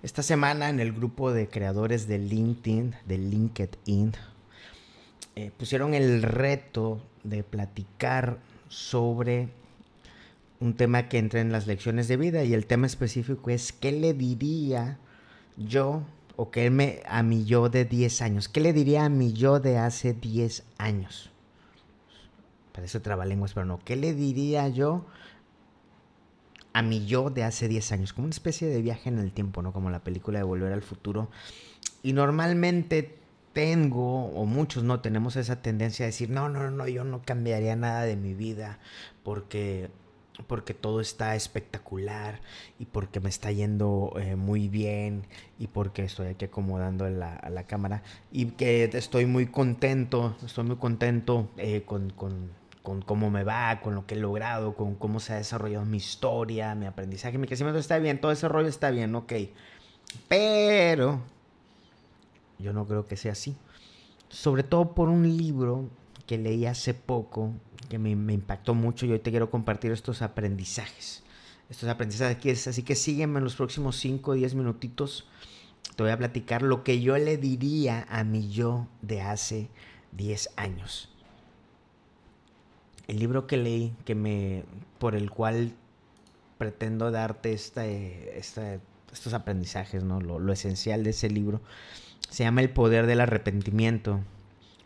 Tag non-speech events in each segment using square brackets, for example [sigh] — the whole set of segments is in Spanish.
Esta semana en el grupo de creadores de LinkedIn, de LinkedIn, eh, pusieron el reto de platicar sobre un tema que entra en las lecciones de vida y el tema específico es qué le diría yo o qué me a mi yo de 10 años, qué le diría a mi yo de hace 10 años. Para eso trabalenguas, pero no, ¿qué le diría yo a mi yo de hace 10 años, como una especie de viaje en el tiempo, ¿no? Como la película de Volver al Futuro. Y normalmente tengo, o muchos no, tenemos esa tendencia a decir, no, no, no, yo no cambiaría nada de mi vida porque, porque todo está espectacular y porque me está yendo eh, muy bien y porque estoy aquí acomodando la, a la cámara y que estoy muy contento, estoy muy contento eh, con, con con cómo me va, con lo que he logrado, con cómo se ha desarrollado mi historia, mi aprendizaje, mi crecimiento está bien, todo ese rollo está bien, ok. Pero yo no creo que sea así. Sobre todo por un libro que leí hace poco, que me, impactó mucho y hoy te quiero compartir estos aprendizajes. Estos aprendizajes, así que sígueme en los próximos 5 o 10 minutitos. Te voy a platicar lo que yo le diría a mi yo de hace 10 años el libro que leí, que me, por el cual pretendo darte esta, estos aprendizajes, ¿no? Lo, esencial de ese libro, se llama El poder del arrepentimiento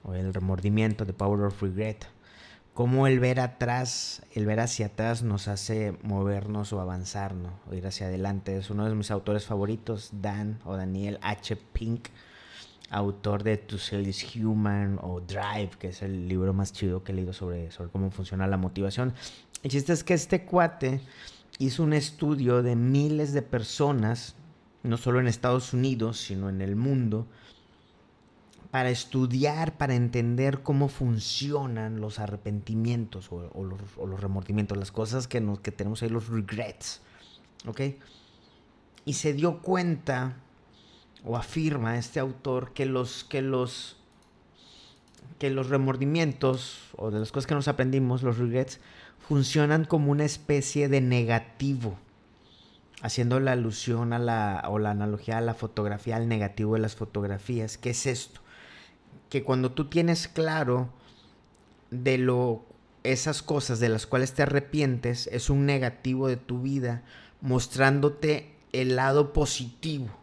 o el remordimiento, The Power of Regret. Cómo el ver atrás, el ver hacia atrás nos hace movernos o avanzar, ¿no? O ir hacia adelante. Es uno de mis autores favoritos, Dan o Daniel H. Pink autor de To Sell is Human o Drive, que es el libro más chido que he leído sobre, sobre cómo funciona la motivación. El chiste es que este cuate hizo un estudio de miles de personas, no solo en Estados Unidos, sino en el mundo, para estudiar, para entender cómo funcionan los arrepentimientos o, los, remordimientos, las cosas que, nos, que tenemos ahí, los regrets. ¿Ok? Y se dio cuenta o afirma este autor que los que los que los remordimientos o de las cosas que nos aprendimos, los regrets, funcionan como una especie de negativo, haciendo la alusión a la o la analogía a la fotografía, al negativo de las fotografías. ¿Qué es esto? Que cuando tú tienes claro de lo esas cosas de las cuales te arrepientes es un negativo de tu vida, mostrándote el lado positivo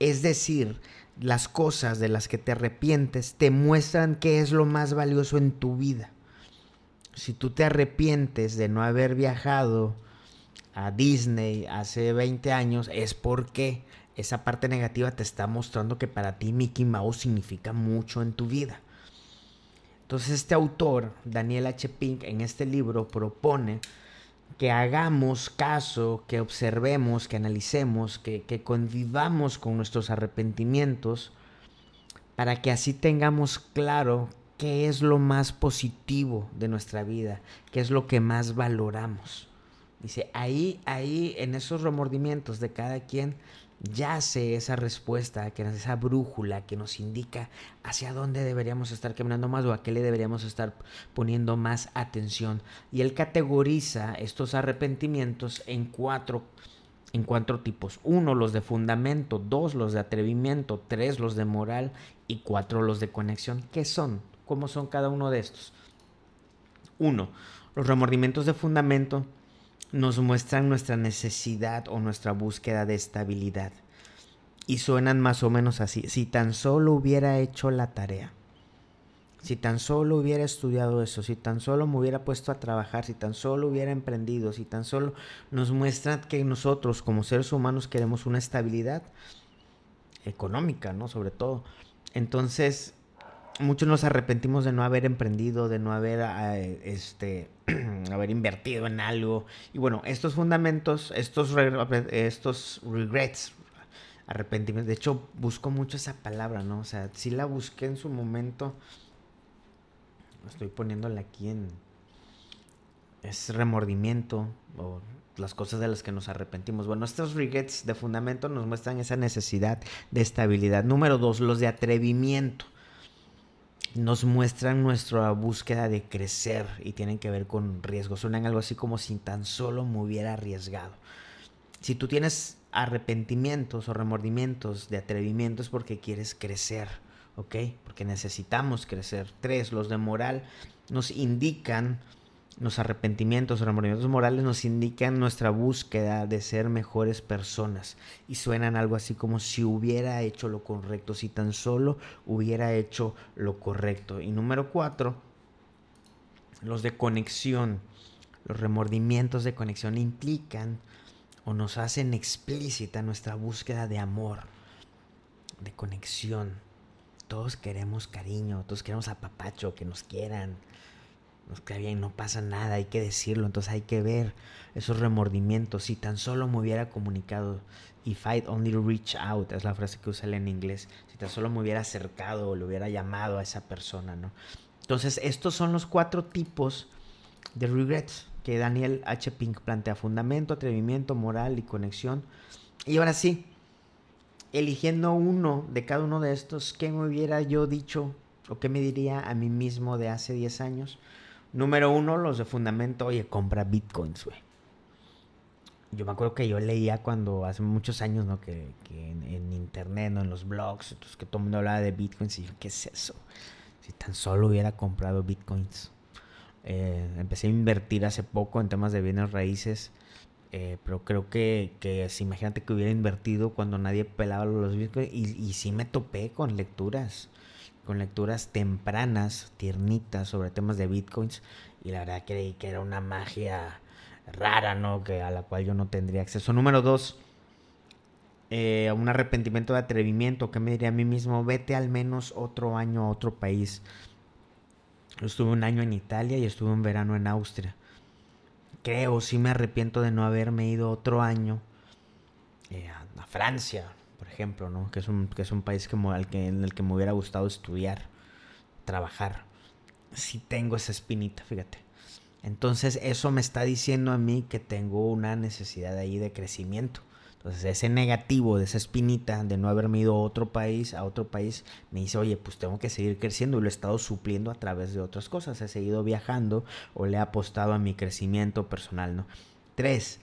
es decir, las cosas de las que te arrepientes te muestran qué es lo más valioso en tu vida. Si tú te arrepientes de no haber viajado a Disney hace 20 años, es porque esa parte negativa te está mostrando que para ti Mickey Mouse significa mucho en tu vida. Entonces este autor, Daniel H. Pink, en este libro propone que hagamos caso, que observemos, que analicemos, que, convivamos con nuestros arrepentimientos, para que así tengamos claro qué es lo más positivo de nuestra vida, qué es lo que más valoramos. Dice, ahí, ahí, en esos remordimientos de cada quien, yace esa respuesta, que es esa brújula que nos indica hacia dónde deberíamos estar caminando más o a qué le deberíamos estar poniendo más atención. Y él categoriza estos arrepentimientos en cuatro, en cuatro tipos. Uno, los de fundamento, dos, los de atrevimiento, tres, los de moral y cuatro, los de conexión. ¿Qué son? ¿Cómo son cada uno de estos? Uno, los remordimientos de fundamento nos muestran nuestra necesidad o nuestra búsqueda de estabilidad. Y suenan más o menos así. Si tan solo hubiera hecho la tarea. Si tan solo hubiera estudiado eso, si tan solo me hubiera puesto a trabajar, si tan solo hubiera emprendido, si tan solo nos muestran que nosotros como seres humanos queremos una estabilidad económica, ¿no? Sobre todo. Entonces, muchos nos arrepentimos de no haber emprendido, de no haber, eh, este, [clears throat] haber invertido en algo. Y bueno, estos fundamentos, estos, estos regrets, arrepentimientos, de hecho busco mucho esa palabra, ¿no? O sea, sí la busqué en su momento, estoy poniéndola aquí en... Es remordimiento o las cosas de las que nos arrepentimos. Bueno, estos regrets de fundamento nos muestran esa necesidad de estabilidad. Número dos, los de atrevimiento nos muestran nuestra búsqueda de crecer y tienen que ver con riesgos. Suenan algo así como si tan solo me hubiera arriesgado. Si tú tienes arrepentimientos o remordimientos de atrevimientos porque quieres crecer, ¿ok? Porque necesitamos crecer. Tres, los de moral nos indican, los arrepentimientos o remordimientos morales nos indican nuestra búsqueda de ser mejores personas y suenan algo así como si hubiera hecho lo correcto, si tan solo hubiera hecho lo correcto. Y número cuatro, los de conexión. Los remordimientos de conexión implican o nos hacen explícita nuestra búsqueda de amor, de conexión. Todos queremos cariño, todos queremos apapacho, que nos quieran, nos bien, no pasa nada, hay que decirlo, entonces hay que ver esos remordimientos. Si tan solo me hubiera comunicado, if I'd only reach out, es la frase que usa él en inglés, si tan solo me hubiera acercado o le hubiera llamado a esa persona, ¿no? Entonces, estos son los cuatro tipos de regrets que Daniel H. Pink plantea. Fundamento, atrevimiento, moral y conexión. Y ahora sí, eligiendo uno de cada uno de estos, ¿qué me hubiera yo dicho o qué me diría a mí mismo de hace 10 años? Número uno, los de fundamento, oye, compra bitcoins, güey. Yo me acuerdo que yo leía cuando, hace muchos años, ¿no? Que, en, internet, ¿no? En los blogs, entonces que todo el mundo hablaba de bitcoins y yo, ¿qué es eso? Si tan solo hubiera comprado bitcoins. Eh, empecé a invertir hace poco en temas de bienes raíces. Eh, pero creo que, que imagínate que hubiera invertido cuando nadie pelaba los bitcoins. Y sí me topé con lecturas. Con lecturas tempranas, tiernitas sobre temas de bitcoins. Y la verdad creí que era una magia rara, ¿no? Que a la cual yo no tendría acceso. Número dos. Eh, un arrepentimiento de atrevimiento. Que me diría a mí mismo? Vete al menos otro año a otro país Estuve un año en Italia y estuve un verano en Austria. Creo, sí me arrepiento de no haberme ido otro año eh, a, Francia, ejemplo, ¿no? Que es un, que es un país que, que, en el que me hubiera gustado estudiar, trabajar. Sí tengo esa espinita, fíjate. Entonces eso me está diciendo a mí que tengo una necesidad ahí de crecimiento. Entonces ese negativo de esa espinita de no haberme ido a otro país, a otro país, me dice, oye, pues tengo que seguir creciendo y lo he estado supliendo a través de otras cosas. He seguido viajando o le he apostado a mi crecimiento personal, ¿no? Tres,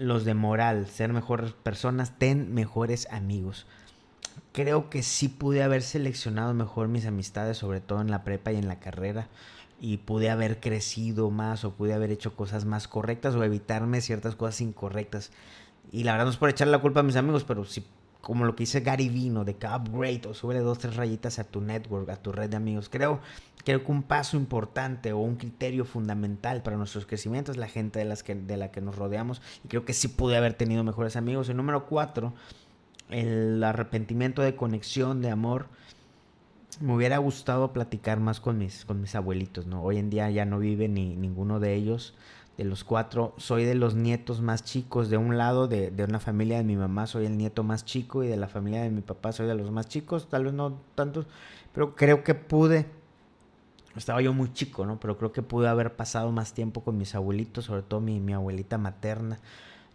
los de moral, ser mejores personas, ten mejores amigos. Creo que sí pude haber seleccionado mejor mis amistades, sobre todo en la prepa y en la carrera y pude haber crecido más o pude haber hecho cosas más correctas o evitarme ciertas cosas incorrectas. Y la verdad no es por echarle la culpa a mis amigos, pero si, como lo que dice Gary Vino, de que upgrade o sube dos, tres rayitas a tu network, a tu red de amigos. Creo, creo que un paso importante o un criterio fundamental para nuestros crecimientos es la gente de, las que, de la que nos rodeamos. Y creo que sí pude haber tenido mejores amigos. El número cuatro, el arrepentimiento de conexión, de amor. Me hubiera gustado platicar más con mis, con mis abuelitos, ¿no? Hoy en día ya no vive ni ninguno de ellos de los cuatro, soy de los nietos más chicos. De un lado, de, de, una familia de mi mamá, soy el nieto más chico. Y de la familia de mi papá, soy de los más chicos. Tal vez no tantos, pero creo que pude. Estaba yo muy chico, ¿no? Pero creo que pude haber pasado más tiempo con mis abuelitos, sobre todo mi, mi abuelita materna.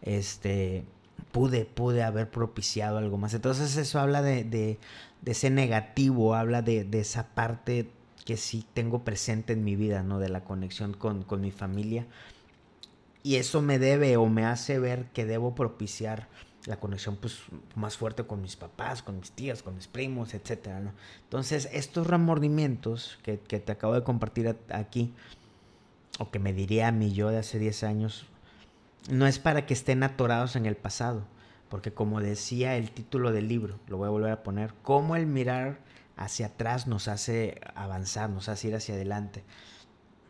Este. Pude, pude haber propiciado algo más. Entonces, eso habla de, de, de ese negativo, habla de, de esa parte que sí tengo presente en mi vida, ¿no? De la conexión con, con mi familia y eso me debe o me hace ver que debo propiciar la conexión pues más fuerte con mis papás, con mis tías, con mis primos, ¿no? Entonces, estos remordimientos que, te acabo de compartir aquí, o que me diría a mí yo de hace 10 años, no es para que estén atorados en el pasado, porque como decía el título del libro, lo voy a volver a poner, cómo el mirar hacia atrás nos hace avanzar, nos hace ir hacia adelante.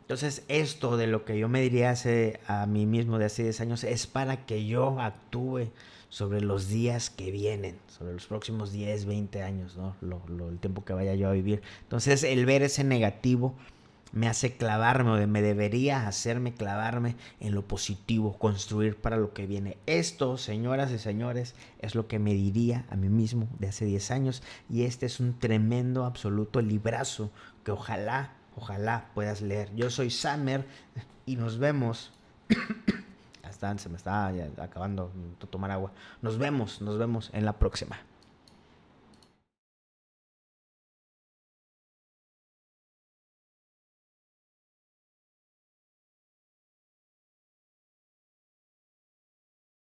Entonces, esto de lo que yo me diría hace, a mí mismo de hace 10 años es para que yo actúe sobre los días que vienen, sobre los próximos 10, 20 años, ¿no? El tiempo que vaya yo a vivir. Entonces, el ver ese negativo me hace clavarme o me debería hacerme clavarme en lo positivo, construir para lo que viene. Esto, señoras y señores, es lo que me diría a mí mismo de hace 10 años y este es un tremendo, absoluto librazo que ojalá Ojalá puedas leer. Yo soy Samer y nos vemos. [coughs] Hasta se me está acabando de tomar agua. Nos vemos, nos vemos en la próxima.